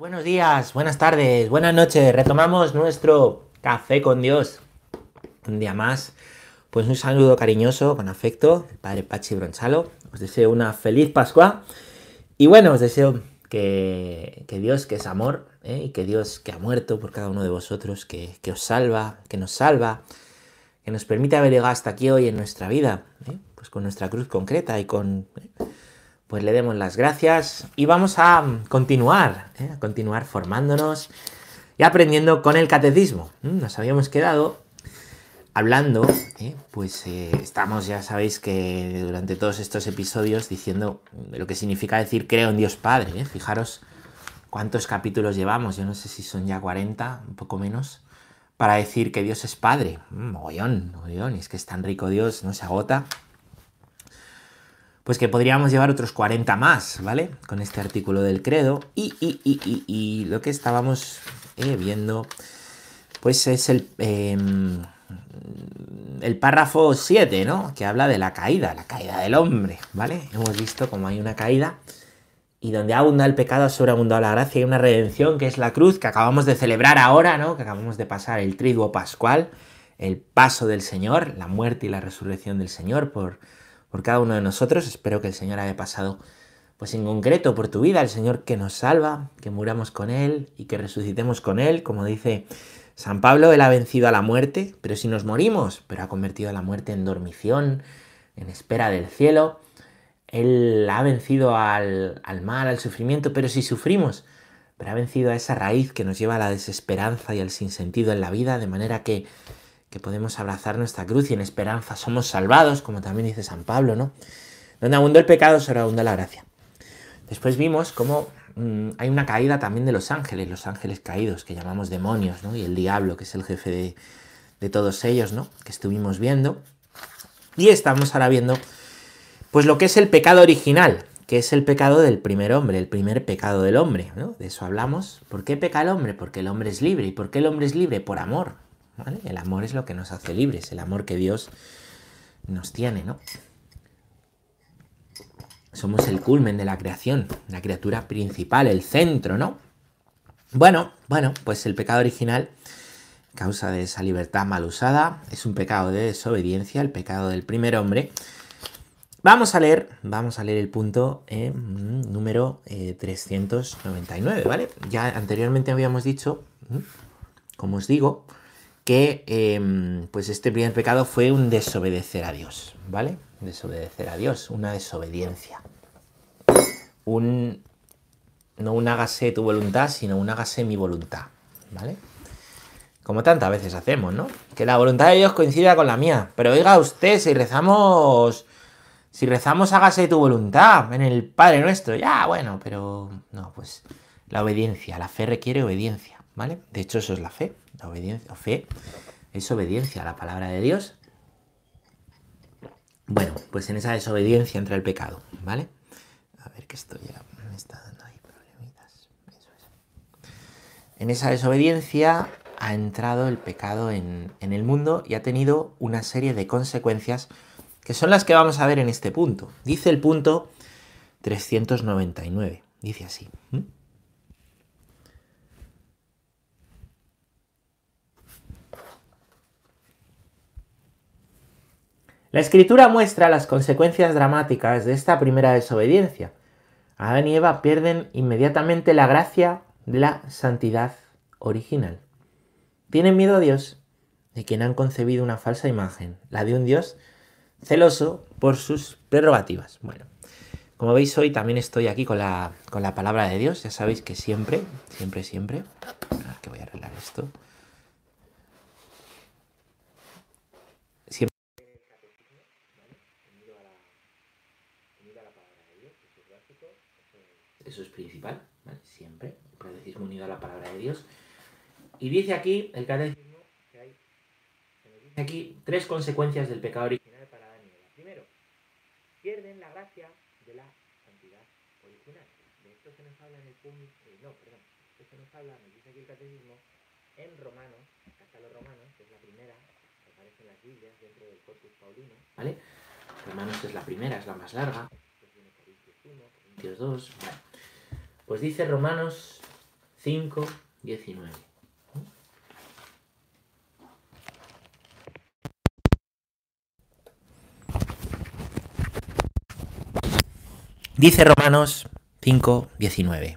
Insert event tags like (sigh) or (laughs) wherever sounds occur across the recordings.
Buenos días, buenas tardes, buenas noches. Retomamos nuestro café con Dios. Un día más. Pues un saludo cariñoso, con afecto, padre Pachi Bronchalo. Os deseo una feliz Pascua. Y bueno, os deseo que, Dios, que es amor, ¿eh? y que Dios, que ha muerto por cada uno de vosotros, que, os salva, que nos salva, que nos permite haber llegado hasta aquí hoy en nuestra vida, ¿eh? pues con nuestra cruz concreta y con... ¿eh? Pues le demos las gracias y vamos a continuar, ¿eh? a continuar formándonos y aprendiendo con el catecismo. Nos habíamos quedado hablando, ¿eh? pues eh, estamos, ya sabéis que durante todos estos episodios diciendo lo que significa decir creo en Dios Padre. Fijaros cuántos capítulos llevamos, yo no sé si son ya 40, un poco menos, para decir que Dios es Padre. Mogollón, mogollón, y es que es tan rico Dios, no se agota pues que podríamos llevar otros 40 más, ¿vale? Con este artículo del credo. Y, y, y, y lo que estábamos eh, viendo, pues es el, em, el párrafo 7, ¿no? Que habla de la caída, la caída del hombre, ¿vale? Hemos visto como hay una caída y donde abunda el pecado, sobreabundado la gracia y una redención que es la cruz que acabamos de celebrar ahora, ¿no? Que acabamos de pasar el triduo pascual, el paso del Señor, la muerte y la resurrección del Señor por por cada uno de nosotros. Espero que el Señor haya pasado, pues en concreto, por tu vida, el Señor que nos salva, que muramos con Él y que resucitemos con Él. Como dice San Pablo, Él ha vencido a la muerte, pero si nos morimos, pero ha convertido a la muerte en dormición, en espera del cielo. Él ha vencido al, al mal, al sufrimiento, pero si sufrimos, pero ha vencido a esa raíz que nos lleva a la desesperanza y al sinsentido en la vida, de manera que que podemos abrazar nuestra cruz y en esperanza somos salvados, como también dice San Pablo, ¿no? Donde abundó el pecado, abundó la gracia. Después vimos cómo mm, hay una caída también de los ángeles, los ángeles caídos, que llamamos demonios, ¿no? Y el diablo, que es el jefe de, de todos ellos, ¿no? Que estuvimos viendo. Y estamos ahora viendo, pues lo que es el pecado original, que es el pecado del primer hombre, el primer pecado del hombre, ¿no? De eso hablamos. ¿Por qué peca el hombre? Porque el hombre es libre. ¿Y por qué el hombre es libre? Por amor, el amor es lo que nos hace libres, el amor que Dios nos tiene, ¿no? Somos el culmen de la creación, la criatura principal, el centro, ¿no? Bueno, bueno, pues el pecado original, causa de esa libertad mal usada, es un pecado de desobediencia, el pecado del primer hombre. Vamos a leer, vamos a leer el punto eh, número 399, eh, ¿vale? Ya anteriormente habíamos dicho, como os digo, em, pues este primer pecado fue un desobedecer a Dios, ¿vale? Desobedecer a Dios, una desobediencia. Un, no un hágase tu voluntad, sino un hágase mi voluntad, ¿vale? Como tantas veces hacemos, ¿no? Que la voluntad de Dios coincida con la mía. Pero oiga usted, si rezamos, si rezamos hágase tu voluntad en el Padre Nuestro, ya, bueno, pero no, pues la obediencia, la fe requiere obediencia, ¿vale? De hecho, eso es la fe. La obediencia, fe es obediencia a la palabra de Dios. Bueno, pues en esa desobediencia entra el pecado, ¿vale? A ver que esto ya me está dando ahí problemitas. En esa desobediencia ha entrado el pecado en, en, el mundo y ha tenido una serie de consecuencias que son las que vamos a ver en este punto. Dice el punto 399. Dice así. La escritura muestra las consecuencias dramáticas de esta primera desobediencia. Adán y Eva pierden inmediatamente la gracia de la santidad original. Tienen miedo a Dios, de quien han concebido una falsa imagen, la de un Dios celoso por sus prerrogativas. Bueno, como veis hoy también estoy aquí con la, con la palabra de Dios, ya sabéis que siempre, siempre, siempre, que voy a arreglar esto, eso es principal, siempre, el catecismo unido a la palabra de Dios. Y dice aquí el catecismo que hay dice aquí tres consecuencias del pecado original para Adán y Eva. Primero, pierden la gracia de la santidad original. De esto se nos habla en el punto, eh, no, perdón, esto se nos habla, dice aquí el catecismo, en Romanos, hasta los Romanos, que es la primera que aparece en las Biblias dentro del Corpus Paulino, ¿vale? Romanos es la primera, es la más larga, después viene Corintios 1, Corintios 2, bueno. Pues dice Romanos 5, 19. Dice Romanos 5, 19.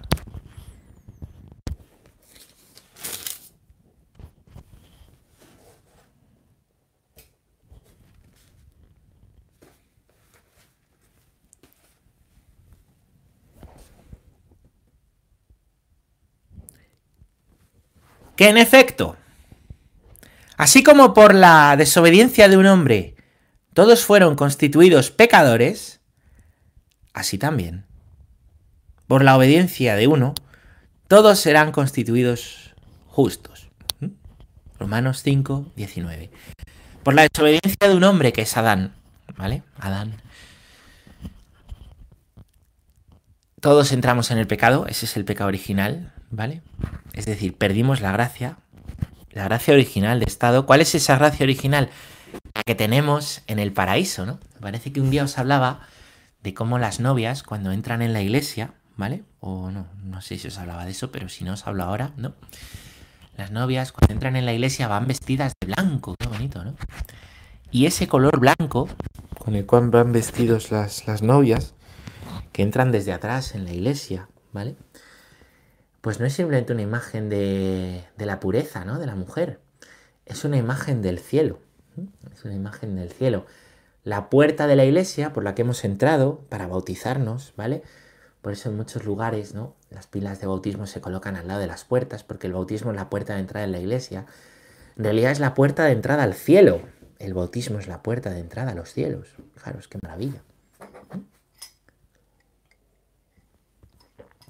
Que en efecto, así como por la desobediencia de un hombre todos fueron constituidos pecadores, así también, por la obediencia de uno, todos serán constituidos justos. ¿Mm? Romanos 5, 19. Por la desobediencia de un hombre que es Adán, ¿vale? Adán. Todos entramos en el pecado, ese es el pecado original, ¿vale? Es decir, perdimos la gracia, la gracia original de Estado. ¿Cuál es esa gracia original? La que tenemos en el paraíso, ¿no? Parece que un día os hablaba de cómo las novias, cuando entran en la iglesia, ¿vale? O no, no sé si os hablaba de eso, pero si no os hablo ahora, ¿no? Las novias, cuando entran en la iglesia, van vestidas de blanco, qué bonito, ¿no? Y ese color blanco, con el cual van vestidos las, las novias, que entran desde atrás en la iglesia, ¿vale? pues no es simplemente una imagen de, la pureza, ¿no? De la mujer. Es una imagen del cielo. Es una imagen del cielo. La puerta de la iglesia por la que hemos entrado para bautizarnos, ¿vale? Por eso en muchos lugares, ¿no? Las pilas de bautismo se colocan al lado de las puertas, porque el bautismo es la puerta de entrada en la iglesia. En realidad es la puerta de entrada al cielo. El bautismo es la puerta de entrada a los cielos. Fijaros, qué maravilla.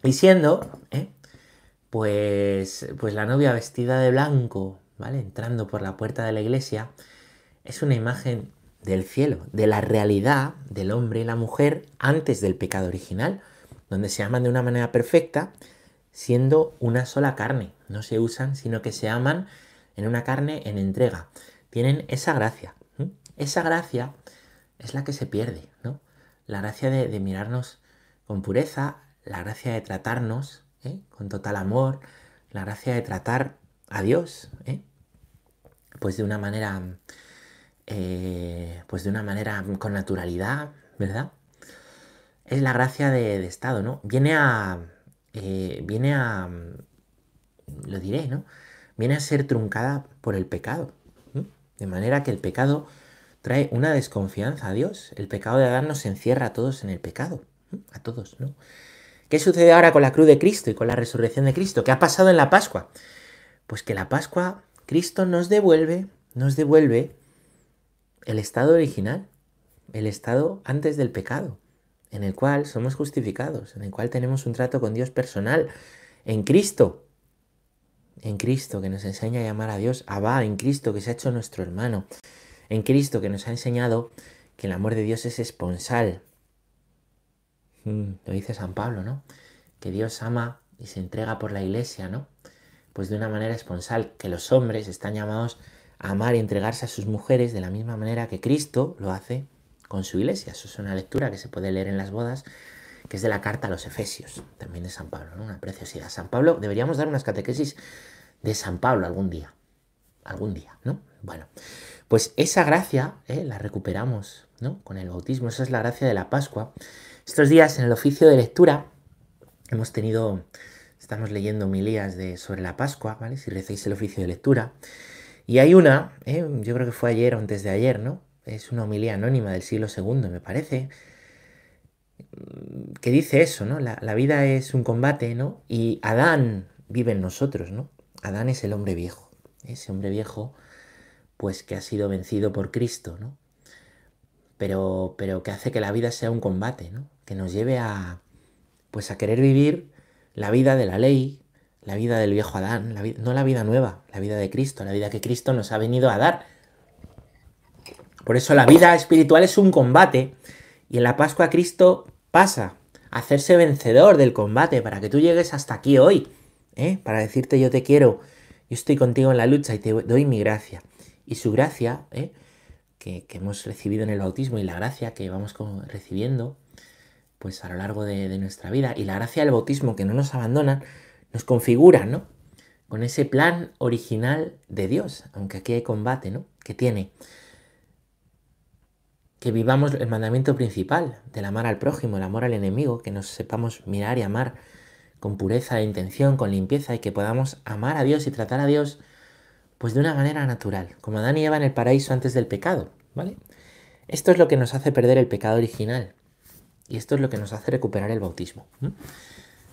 Y siendo, ¿eh? pues, pues la novia vestida de blanco, ¿vale? Entrando por la puerta de la iglesia, es una imagen del cielo, de la realidad del hombre y la mujer antes del pecado original, donde se aman de una manera perfecta, siendo una sola carne. No se usan, sino que se aman en una carne en entrega. Tienen esa gracia. Esa gracia es la que se pierde, ¿no? La gracia de, de mirarnos con pureza, la gracia de tratarnos ¿eh? con total amor, la gracia de tratar a Dios, ¿eh? pues de una manera, eh, pues de una manera con naturalidad, ¿verdad? Es la gracia de, Estado, ¿no? Viene a, viene a, lo diré, ¿no? Viene a ser truncada por el pecado, de manera que el pecado trae una desconfianza a Dios. El pecado de Adán nos encierra a todos en el pecado, a todos, ¿no? ¿Qué sucede ahora con la cruz de Cristo y con la resurrección de Cristo? ¿Qué ha pasado en la Pascua? Pues que la Pascua, Cristo nos devuelve, nos devuelve el estado original, el estado antes del pecado, en el cual somos justificados, en el cual tenemos un trato con Dios personal, en Cristo, en Cristo que nos enseña a llamar a Dios Abba, en Cristo que se ha hecho nuestro hermano, en Cristo que nos ha enseñado que el amor de Dios es esponsal, lo dice San Pablo, ¿no? Que Dios ama y se entrega por la iglesia, ¿no? Pues de una manera esponsal, que los hombres están llamados a amar y entregarse a sus mujeres de la misma manera que Cristo lo hace con su iglesia. Eso es una lectura que se puede leer en las bodas, que es de la carta a los Efesios, también de San Pablo, ¿no? Una preciosidad. San Pablo, deberíamos dar unas catequesis de San Pablo algún día. Algún día, ¿no? Bueno, pues esa gracia ¿eh? la recuperamos, ¿no? Con el bautismo, esa es la gracia de la Pascua estos días en el oficio de lectura hemos tenido, estamos leyendo milías de, sobre la Pascua, ¿vale? Si recéis el oficio de lectura. Y hay una, ¿eh? yo creo que fue ayer o antes de ayer, ¿no? Es una homilía anónima del siglo II, me parece, que dice eso, ¿no? La, la vida es un combate, ¿no? Y Adán vive en nosotros, ¿no? Adán es el hombre viejo, ese hombre viejo, pues que ha sido vencido por Cristo, ¿no? Pero, pero que hace que la vida sea un combate, ¿no? Que nos lleve a, pues a querer vivir la vida de la ley, la vida del viejo Adán, no la vida nueva, la vida de Cristo, la vida que Cristo nos ha venido a dar. Por eso la vida espiritual es un combate y en la Pascua Cristo pasa a hacerse vencedor del combate para que tú llegues hasta aquí hoy, ¿eh? para decirte yo te quiero, yo estoy contigo en la lucha y te doy mi gracia. Y su gracia, ¿eh? que, hemos recibido en el bautismo y la gracia que vamos recibiendo, pues a lo largo de, nuestra vida y la gracia del bautismo que no nos abandona, nos configura, ¿no? Con ese plan original de Dios, aunque aquí hay combate, ¿no? Que tiene que vivamos el mandamiento principal del amar al prójimo, el amor al enemigo, que nos sepamos mirar y amar con pureza de intención, con limpieza y que podamos amar a Dios y tratar a Dios pues de una manera natural, como Adán y Eva en el paraíso antes del pecado, ¿vale? Esto es lo que nos hace perder el pecado original y esto es lo que nos hace recuperar el bautismo.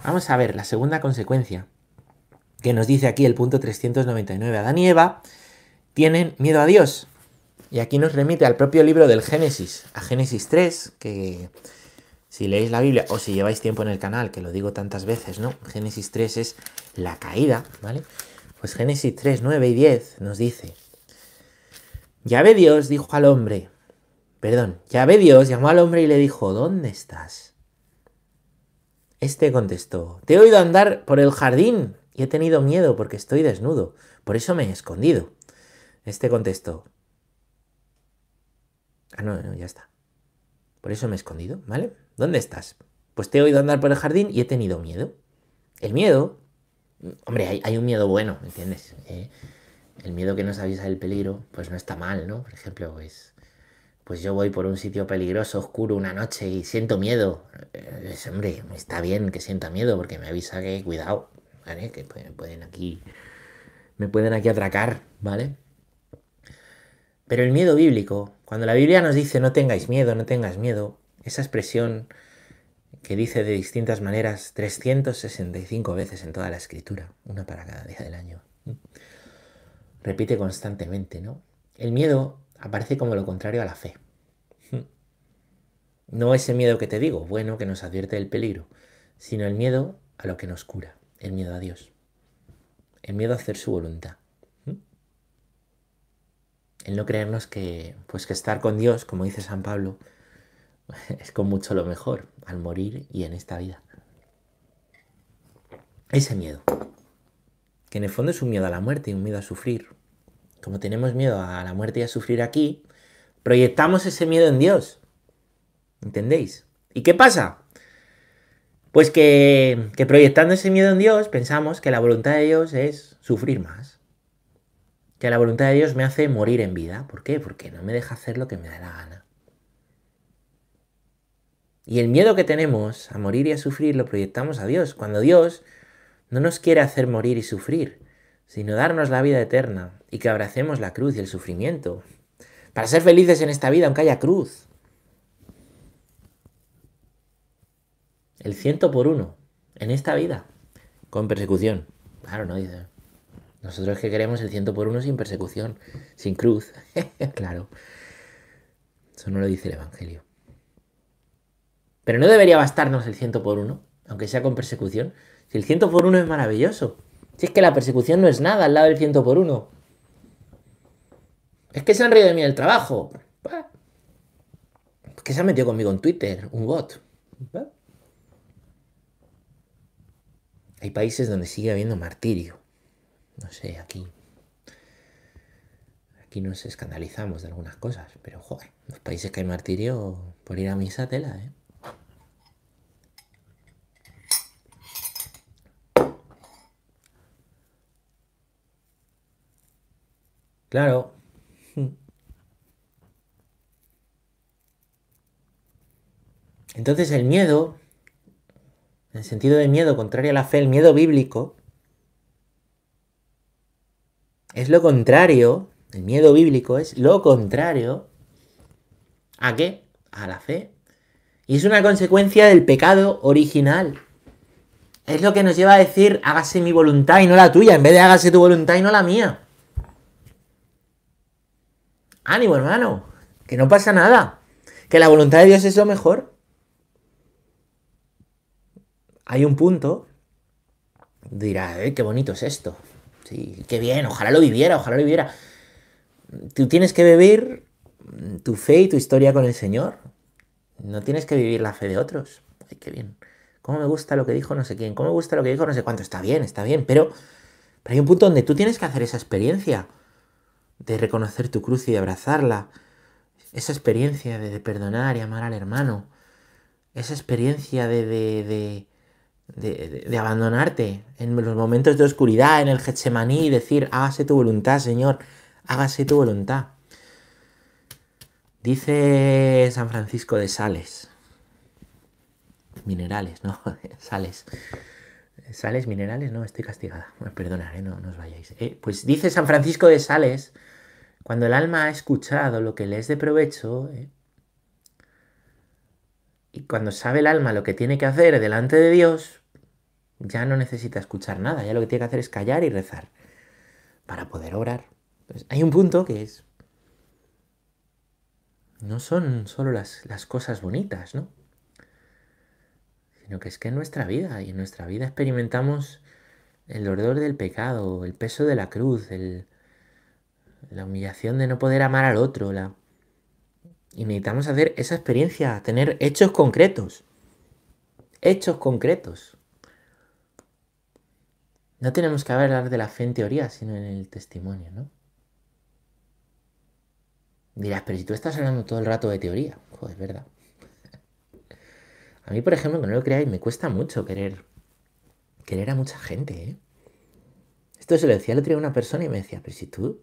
Vamos a ver la segunda consecuencia que nos dice aquí el punto 399. Adán y Eva tienen miedo a Dios. Y aquí nos remite al propio libro del Génesis, a Génesis 3, que si leéis la Biblia o si lleváis tiempo en el canal, que lo digo tantas veces, ¿no? Génesis 3 es la caída, ¿vale? Pues Génesis 3, 9 y 10 nos dice, Ya ve Dios dijo al hombre, perdón, Ya ve Dios llamó al hombre y le dijo, ¿dónde estás? Este contestó, te he oído andar por el jardín y he tenido miedo porque estoy desnudo, por eso me he escondido. Este contestó, Ah, no, no, ya está. Por eso me he escondido, ¿vale? ¿Dónde estás? Pues te he oído andar por el jardín y he tenido miedo. El miedo, hombre, hay, un miedo bueno, ¿me entiendes? Eh, el miedo que nos avisa del peligro, pues no está mal, ¿no? Por ejemplo, pues, pues yo voy por un sitio peligroso, oscuro, una noche y siento miedo. Eh, hombre, está bien que sienta miedo porque me avisa que cuidado, ¿vale? Que pueden aquí, me pueden aquí atracar, ¿vale? Pero el miedo bíblico, cuando la Biblia nos dice no tengáis miedo, no tengas miedo, esa expresión que dice de distintas maneras 365 veces en toda la escritura, una para cada día del año, repite constantemente, ¿no? El miedo aparece como lo contrario a la fe. No ese miedo que te digo, bueno, que nos advierte del peligro, sino el miedo a lo que nos cura, el miedo a Dios, el miedo a hacer su voluntad el no creernos que, pues que estar con Dios, como dice San Pablo, (laughs) es con mucho lo mejor al morir y en esta vida. Ese miedo, que en el fondo es un miedo a la muerte y un miedo a sufrir. Como tenemos miedo a la muerte y a sufrir aquí, proyectamos ese miedo en Dios. ¿Entendéis? ¿Y qué pasa? Pues que, proyectando ese miedo en Dios pensamos que la voluntad de Dios es sufrir más que la voluntad de Dios me hace morir en vida. ¿Por qué? Porque no me deja hacer lo que me da la gana. Y el miedo que tenemos a morir y a sufrir lo proyectamos a Dios, cuando Dios no nos quiere hacer morir y sufrir, sino darnos la vida eterna y que abracemos la cruz y el sufrimiento, para ser felices en esta vida aunque haya cruz. El ciento por uno, en esta vida, con persecución. Claro, no dice. Nosotros que queremos el ciento por uno sin persecución, sin cruz. (laughs) claro. Eso no lo dice el Evangelio. Pero no debería bastarnos el ciento por uno, aunque sea con persecución. Si el ciento por uno es maravilloso. Si es que la persecución no es nada al lado del ciento por uno. Es que se han reído de mí el trabajo. Es que se ha metido conmigo en Twitter, un bot. Hay países donde sigue habiendo martirio no sé, aquí. Aquí nos escandalizamos de algunas cosas, pero joder, los países que hay martirio por ir a misa tela, ¿eh? Claro. Entonces el miedo, en el sentido de miedo contrario a la fe, el miedo bíblico, es lo contrario, el miedo bíblico es lo contrario a qué? A la fe. Y es una consecuencia del pecado original. Es lo que nos lleva a decir, hágase mi voluntad y no la tuya, en vez de hágase tu voluntad y no la mía. Ánimo, hermano, que no pasa nada, que la voluntad de Dios es lo mejor. Hay un punto, dirá, eh, qué bonito es esto. Sí, qué bien, ojalá lo viviera, ojalá lo viviera. Tú tienes que vivir tu fe y tu historia con el Señor. No tienes que vivir la fe de otros. Ay, qué bien. ¿Cómo me gusta lo que dijo no sé quién? ¿Cómo me gusta lo que dijo no sé cuánto? Está bien, está bien, pero, pero hay un punto donde tú tienes que hacer esa experiencia de reconocer tu cruz y de abrazarla. Esa experiencia de, perdonar y amar al hermano. Esa experiencia de, de, de, abandonarte en los momentos de oscuridad, en el Getsemaní, y decir, hágase tu voluntad, Señor, hágase tu voluntad. Dice San Francisco de Sales, minerales, ¿no? (laughs) Sales. Sales, minerales, no, estoy castigada. Perdonad, ¿eh? no, no, os vayáis. Eh, pues dice San Francisco de Sales, cuando el alma ha escuchado lo que le es de provecho, ¿eh? y cuando sabe el alma lo que tiene que hacer delante de Dios, ya no necesita escuchar nada, ya lo que tiene que hacer es callar y rezar para poder orar. Hay un punto que es, no son solo las, las cosas bonitas, ¿no? Sino que es que en nuestra vida, y en nuestra vida experimentamos el dolor del pecado, el peso de la cruz, la humillación de no poder amar al otro, la... y necesitamos hacer esa experiencia, tener hechos concretos, hechos concretos. No tenemos que hablar de la fe en teoría, sino en el testimonio, ¿no? Dirás, pero si tú estás hablando todo el rato de teoría, joder, es verdad. (laughs) A mí, por ejemplo, que no lo creáis, me cuesta mucho querer, querer a mucha gente, ¿eh? Esto se lo decía el otro día a una persona y me decía, pero si tú,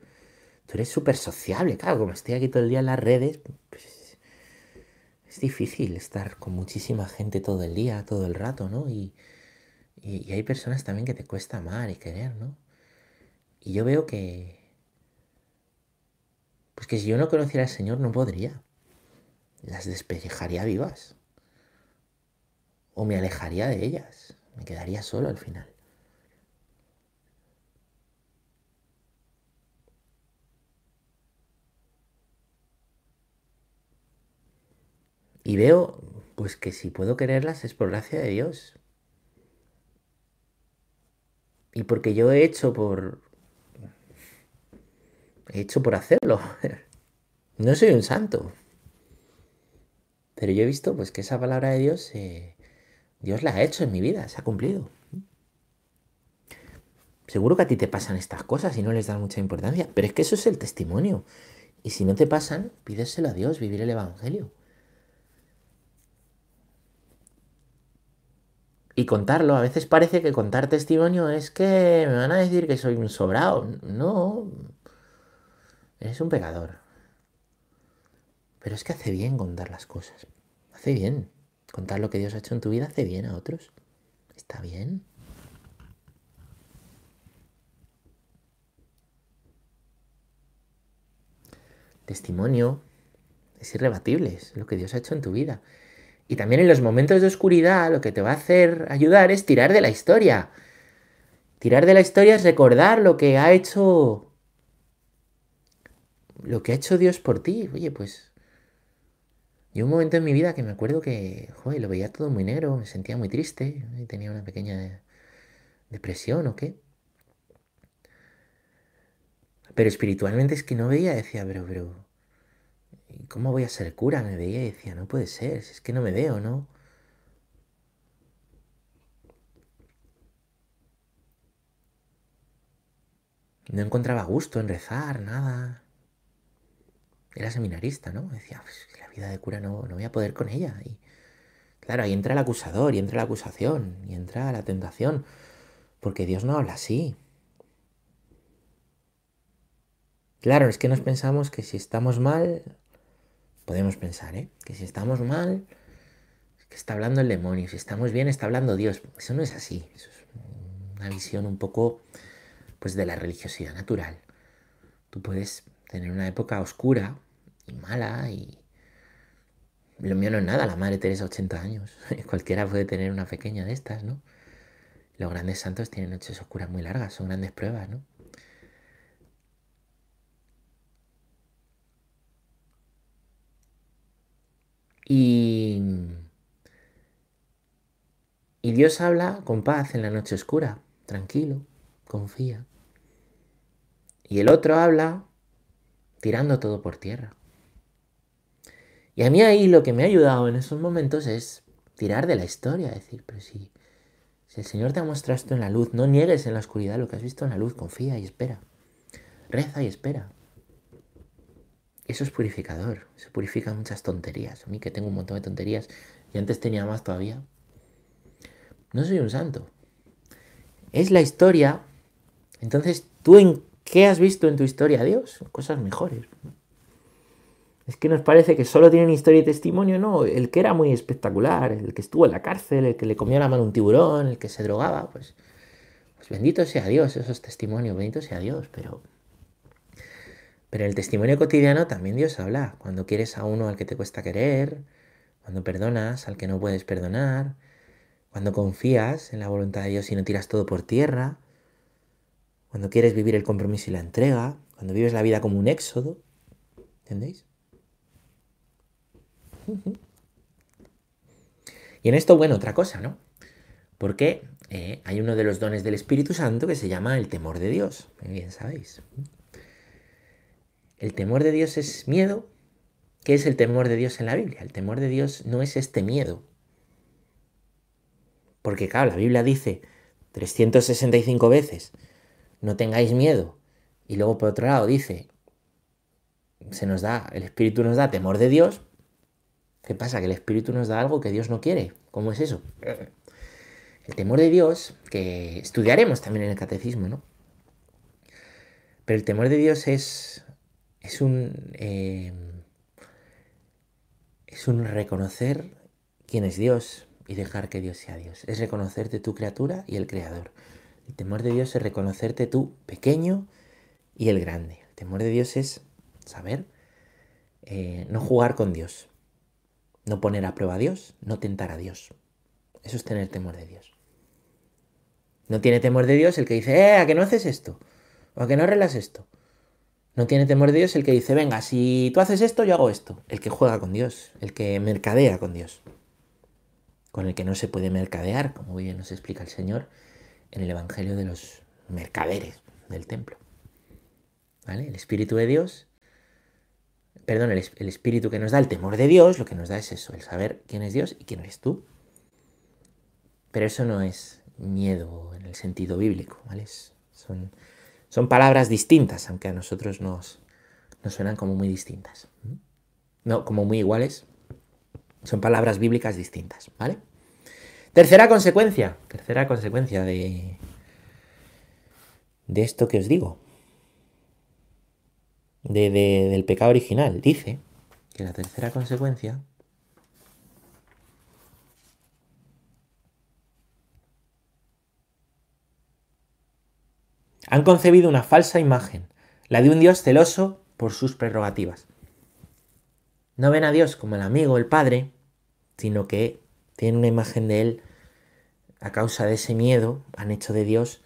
tú eres súper sociable, claro, como estoy aquí todo el día en las redes, pues es difícil estar con muchísima gente todo el día, todo el rato, ¿no? Y, y, hay personas también que te cuesta amar y querer, ¿no? Y yo veo que... Pues que si yo no conociera al Señor no podría. Las despellejaría vivas. O me alejaría de ellas. Me quedaría solo al final. Y veo, pues que si puedo quererlas es por gracia de Dios. Y porque yo he hecho por... He hecho por hacerlo. (laughs) No soy un santo. Pero yo he visto pues que esa palabra de Dios, eh, Dios la ha hecho en mi vida, se ha cumplido. Seguro que a ti te pasan estas cosas y no les das mucha importancia, pero es que eso es el testimonio. Y si no te pasan, pídeselo a Dios, vivir el Evangelio. Y contarlo. A veces parece que contar testimonio es que me van a decir que soy un sobrado. No, eres un pecador. Pero es que hace bien contar las cosas. Hace bien. Contar lo que Dios ha hecho en tu vida hace bien a otros. Está bien. Testimonio es irrebatible, es lo que Dios ha hecho en tu vida. Y también en los momentos de oscuridad lo que te va a hacer ayudar es tirar de la historia. Tirar de la historia es recordar lo que ha hecho lo que ha hecho Dios por ti. Oye, pues yo un momento en mi vida que me acuerdo que, joder, lo veía todo muy negro, me sentía muy triste, y tenía una pequeña depresión o qué. Pero espiritualmente es que no veía, decía, pero, pero, ¿cómo voy a ser cura? Me veía y decía, no puede ser, es que no me veo, ¿no? No encontraba gusto en rezar, nada. Era seminarista, ¿no? Decía, pues, la vida de cura no, no voy a poder con ella. Y claro, ahí entra el acusador, y entra la acusación, y entra la tentación. Porque Dios no habla así. Claro, es que nos pensamos que si estamos mal, podemos pensar, ¿eh? Que si estamos mal, que está hablando el demonio, si estamos bien, está hablando Dios. Eso no es así, eso es una visión un poco, pues, de la religiosidad natural. Tú puedes tener una época oscura y mala y... Lo mío no es nada, la Madre Teresa 80 años. (laughs) Cualquiera puede tener una pequeña de estas, ¿no? Los grandes santos tienen noches oscuras muy largas, son grandes pruebas, ¿no? Y, y Dios habla con paz en la noche oscura, tranquilo, confía. Y el otro habla tirando todo por tierra. Y a mí ahí lo que me ha ayudado en esos momentos es tirar de la historia, decir, pero si, si el Señor te ha mostrado esto en la luz, no niegues en la oscuridad lo que has visto en la luz, confía y espera. Reza y espera. Eso es purificador, eso purifica muchas tonterías. A mí que tengo un montón de tonterías y antes tenía más todavía. No soy un santo. Es la historia. Entonces, ¿tú en qué has visto en tu historia a Dios? Cosas mejores. Es que nos parece que solo tienen historia y testimonio, no. El que era muy espectacular, el que estuvo en la cárcel, el que le comió la mano un tiburón, el que se drogaba, pues, pues bendito sea Dios, esos testimonios, bendito sea Dios, pero pero en el testimonio cotidiano también Dios habla. Cuando quieres a uno al que te cuesta querer, cuando perdonas al que no puedes perdonar, cuando confías en la voluntad de Dios y no tiras todo por tierra, cuando quieres vivir el compromiso y la entrega, cuando vives la vida como un éxodo. ¿Entendéis? (laughs) Y en esto, bueno, otra cosa, ¿no? Porque eh, hay uno de los dones del Espíritu Santo que se llama el temor de Dios. Bien sabéis. ¿El temor de Dios es miedo? ¿Qué es el temor de Dios en la Biblia? El temor de Dios no es este miedo. Porque claro, la Biblia dice 365 veces, no tengáis miedo. Y luego por otro lado dice, se nos da, el Espíritu nos da temor de Dios. ¿Qué pasa? Que el Espíritu nos da algo que Dios no quiere. ¿Cómo es eso? El temor de Dios, que estudiaremos también en el catecismo, ¿no? Pero el temor de Dios es es un, eh, es un reconocer quién es Dios y dejar que Dios sea Dios. Es reconocerte tu criatura y el creador. El temor de Dios es reconocerte tú pequeño y el grande. El temor de Dios es saber eh, no jugar con Dios, no poner a prueba a Dios, no tentar a Dios. Eso es tener temor de Dios. No tiene temor de Dios el que dice, eh, a que no haces esto, o a que no arreglas esto, no tiene temor de Dios el que dice, venga, si tú haces esto, yo hago esto. El que juega con Dios, el que mercadea con Dios. Con el que no se puede mercadear, como bien nos explica el Señor en el Evangelio de los mercaderes del templo. ¿Vale? El Espíritu de Dios, perdón, el, Espíritu que nos da el temor de Dios, lo que nos da es eso, el saber quién es Dios y quién eres tú. Pero eso no es miedo en el sentido bíblico, ¿vale? Son son palabras distintas, aunque a nosotros nos, nos suenan como muy distintas. No, como muy iguales. Son palabras bíblicas distintas, ¿vale? Tercera consecuencia, tercera consecuencia de, de esto que os digo, de, del pecado original. Dice que la tercera consecuencia Han concebido una falsa imagen, la de un Dios celoso por sus prerrogativas. No ven a Dios como el amigo, el padre, sino que tienen una imagen de Él a causa de ese miedo, han hecho de Dios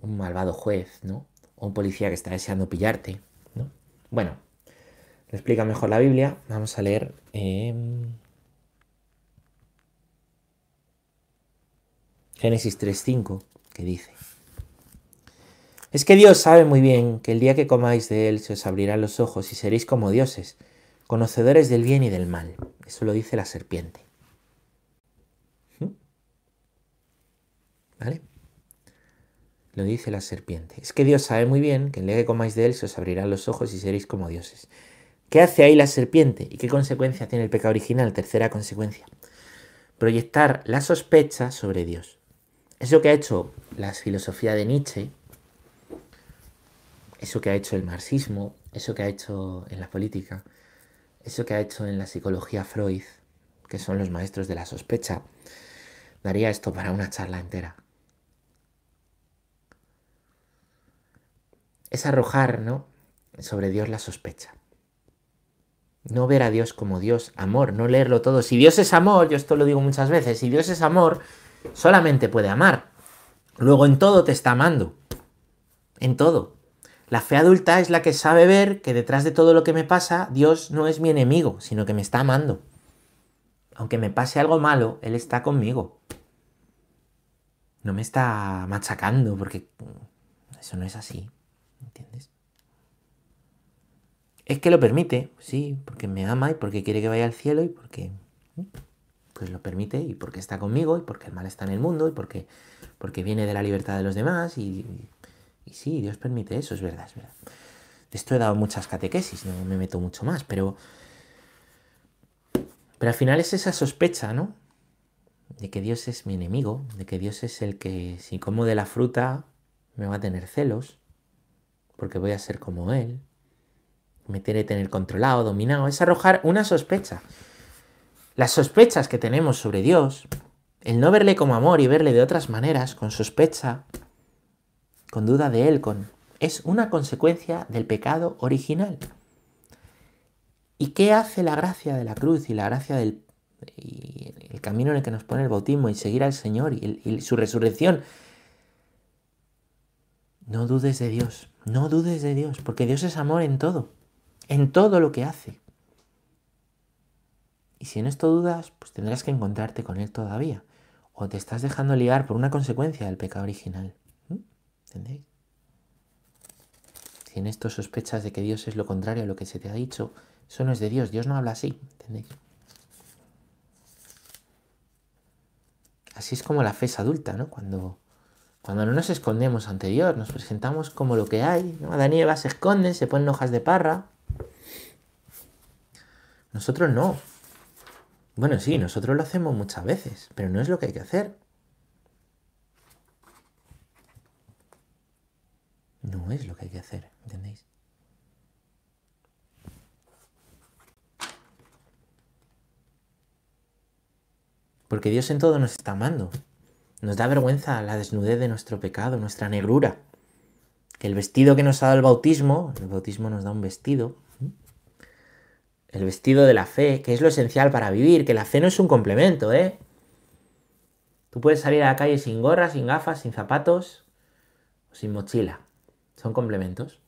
un malvado juez, ¿no? O un policía que está deseando pillarte, ¿no? Bueno, lo explica mejor la Biblia. Vamos a leer. Génesis 3.5, que dice. Es que Dios sabe muy bien que el día que comáis de él se os abrirán los ojos y seréis como dioses, conocedores del bien y del mal. Eso lo dice la serpiente. ¿Mm? ¿Vale? Lo dice la serpiente. Es que Dios sabe muy bien que día que comáis de él se os abrirán los ojos y seréis como dioses. ¿Qué hace ahí la serpiente? ¿Y qué consecuencia tiene el pecado original? Tercera consecuencia. Proyectar la sospecha sobre Dios. Eso que ha hecho la filosofía de Nietzsche, eso que ha hecho el marxismo, eso que ha hecho en la política, eso que ha hecho en la psicología Freud, que son los maestros de la sospecha, daría esto para una charla entera. Es arrojar, ¿no? Sobre Dios la sospecha. No ver a Dios como Dios, amor, no leerlo todo. Si Dios es amor, yo esto lo digo muchas veces, si Dios es amor, solamente puede amar. Luego en todo te está amando. En todo. La fe adulta es la que sabe ver que detrás de todo lo que me pasa, Dios no es mi enemigo, sino que me está amando. Aunque me pase algo malo, Él está conmigo. No me está machacando, porque eso no es así. ¿Entiendes? Es que lo permite, sí, porque me ama y porque quiere que vaya al cielo y porque pues lo permite y porque está conmigo y porque el mal está en el mundo y porque, porque viene de la libertad de los demás y y sí, Dios permite eso, es verdad, es verdad. De esto he dado muchas catequesis, no me meto mucho más, pero. Pero al final es esa sospecha, ¿no? de que Dios es mi enemigo, de que Dios es el que si como de la fruta me va a tener celos, porque voy a ser como Él, me tiene que tener controlado, dominado, es arrojar una sospecha. Las sospechas que tenemos sobre Dios, el no verle como amor y verle de otras maneras, con sospecha, con duda de Él, con... es una consecuencia del pecado original. ¿Y qué hace la gracia de la cruz y la gracia del el camino en el que nos pone el bautismo y seguir al Señor y su resurrección? No dudes de Dios, no dudes de Dios, porque Dios es amor en todo, en todo lo que hace. Y si en esto dudas, pues tendrás que encontrarte con Él todavía. O te estás dejando liar por una consecuencia del pecado original. ¿Entendéis? Si en esto sospechas de que Dios es lo contrario a lo que se te ha dicho, eso no es de Dios. Dios no habla así. Así es como la fe es adulta, ¿no? Cuando cuando no nos escondemos ante Dios, nos presentamos como lo que hay. ¿no? Se esconden, se ponen hojas de parra. Nosotros no. Bueno, sí, nosotros lo hacemos muchas veces, pero no es lo que hay que hacer. No es lo que hay que hacer, ¿entendéis? Porque Dios en todo nos está amando. Nos da vergüenza la desnudez de nuestro pecado, nuestra negrura. Que el vestido que nos ha dado el bautismo, el bautismo nos da un vestido, el vestido de la fe, que es lo esencial para vivir, que la fe no es un complemento, ¿eh? Tú puedes salir a la calle sin gorra, sin gafas, sin zapatos o sin mochila. Son complementos.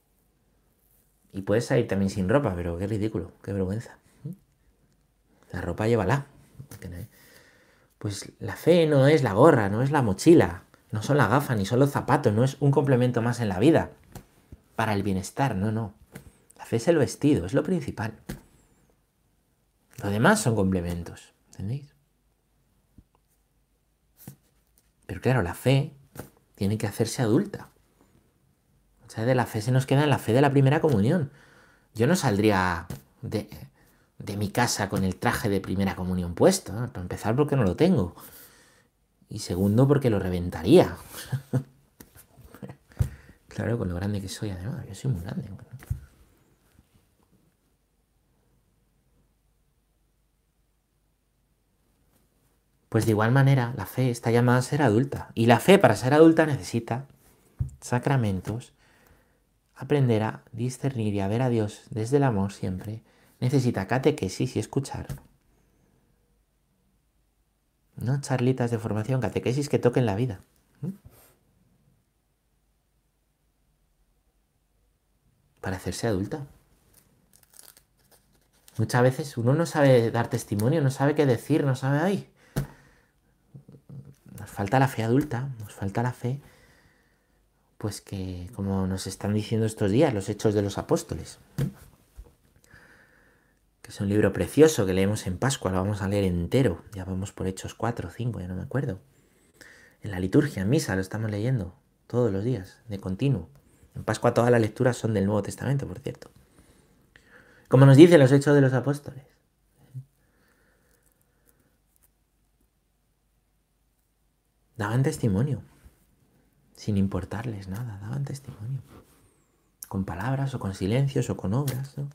Y puedes salir también sin ropa, pero qué ridículo, qué vergüenza. La ropa llévala. Pues la fe no es la gorra, no es la mochila, no son las gafas, ni son los zapatos, no es un complemento más en la vida para el bienestar, no, no. La fe es el vestido, es lo principal. Lo demás son complementos, ¿entendéis? Pero claro, la fe tiene que hacerse adulta. De la fe se nos queda en la fe de la primera comunión. Yo no saldría de, de mi casa con el traje de primera comunión puesto. Para empezar, porque no lo tengo. Y segundo, porque lo reventaría. (laughs) claro, con lo grande que soy, además. Yo soy muy grande. Pues de igual manera, la fe está llamada a ser adulta. Y la fe, para ser adulta, necesita sacramentos, aprender a discernir y a ver a Dios desde el amor siempre necesita catequesis y escuchar. No charlitas de formación, catequesis que toquen la vida. Para hacerse adulta. Muchas veces uno no sabe dar testimonio, no sabe qué decir, no sabe, ay, nos falta la fe adulta, nos falta la fe, pues que, como nos están diciendo estos días, los hechos de los apóstoles. Que es un libro precioso que leemos en Pascua, lo vamos a leer entero, ya vamos por Hechos 4 o 5, ya no me acuerdo. En la liturgia, en misa, lo estamos leyendo todos los días, de continuo. En Pascua todas las lecturas son del Nuevo Testamento, por cierto. Como nos dicen los Hechos de los Apóstoles. Daban testimonio, sin importarles nada, daban testimonio. Con palabras o con silencios o con obras. ¿no?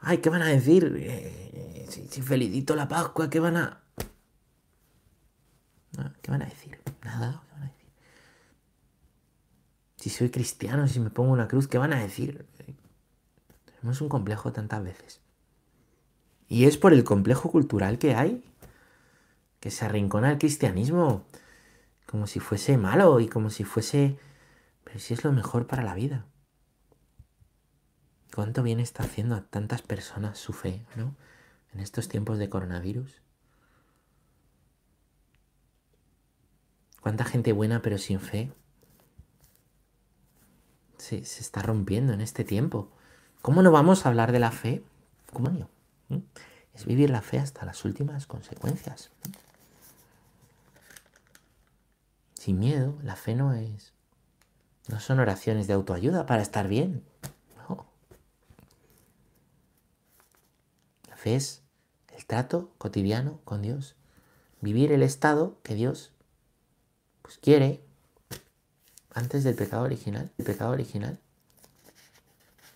Ay, ¿qué van a decir? Eh, si, felicito la Pascua, ¿qué van a...? ¿Qué van a decir? Nada, ¿qué van a decir? Si soy cristiano, si me pongo una cruz, ¿qué van a decir? Tenemos un complejo tantas veces. Y es por el complejo cultural que hay, que se arrincona el cristianismo como si fuese malo y como si fuese... Pero si es lo mejor para la vida. ¿Cuánto bien está haciendo a tantas personas su fe, ¿no? En estos tiempos de coronavirus. ¿Cuánta gente buena pero sin fe? Se, se está rompiendo en este tiempo. ¿Cómo no vamos a hablar de la fe? ¿Cómo no? ¿Mm? Es vivir la fe hasta las últimas consecuencias. Sin miedo, la fe no es. No son oraciones de autoayuda para estar bien. fe es el trato cotidiano con Dios. vivir el estado que Dios pues, quiere antes del pecado original, el pecado original.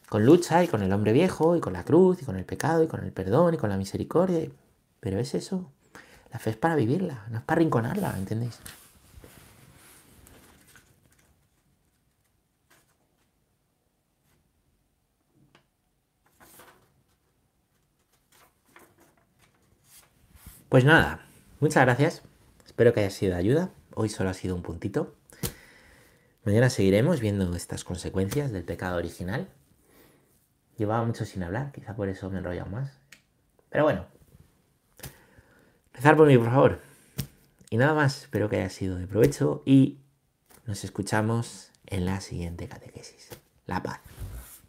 Con lucha y con el hombre viejo y con la cruz y con el pecado y con el perdón y con la misericordia. Pero es eso. La fe es para vivirla, no es para rinconarla, ¿entendéis? Pues nada, muchas gracias. Espero que haya sido de ayuda. Hoy solo ha sido un puntito. Mañana seguiremos viendo estas consecuencias del pecado original. Llevaba mucho sin hablar, quizá por eso me he enrollado más. Pero bueno, rezar por mí, por favor. Y nada más, espero que haya sido de provecho y nos escuchamos en la siguiente catequesis. La paz.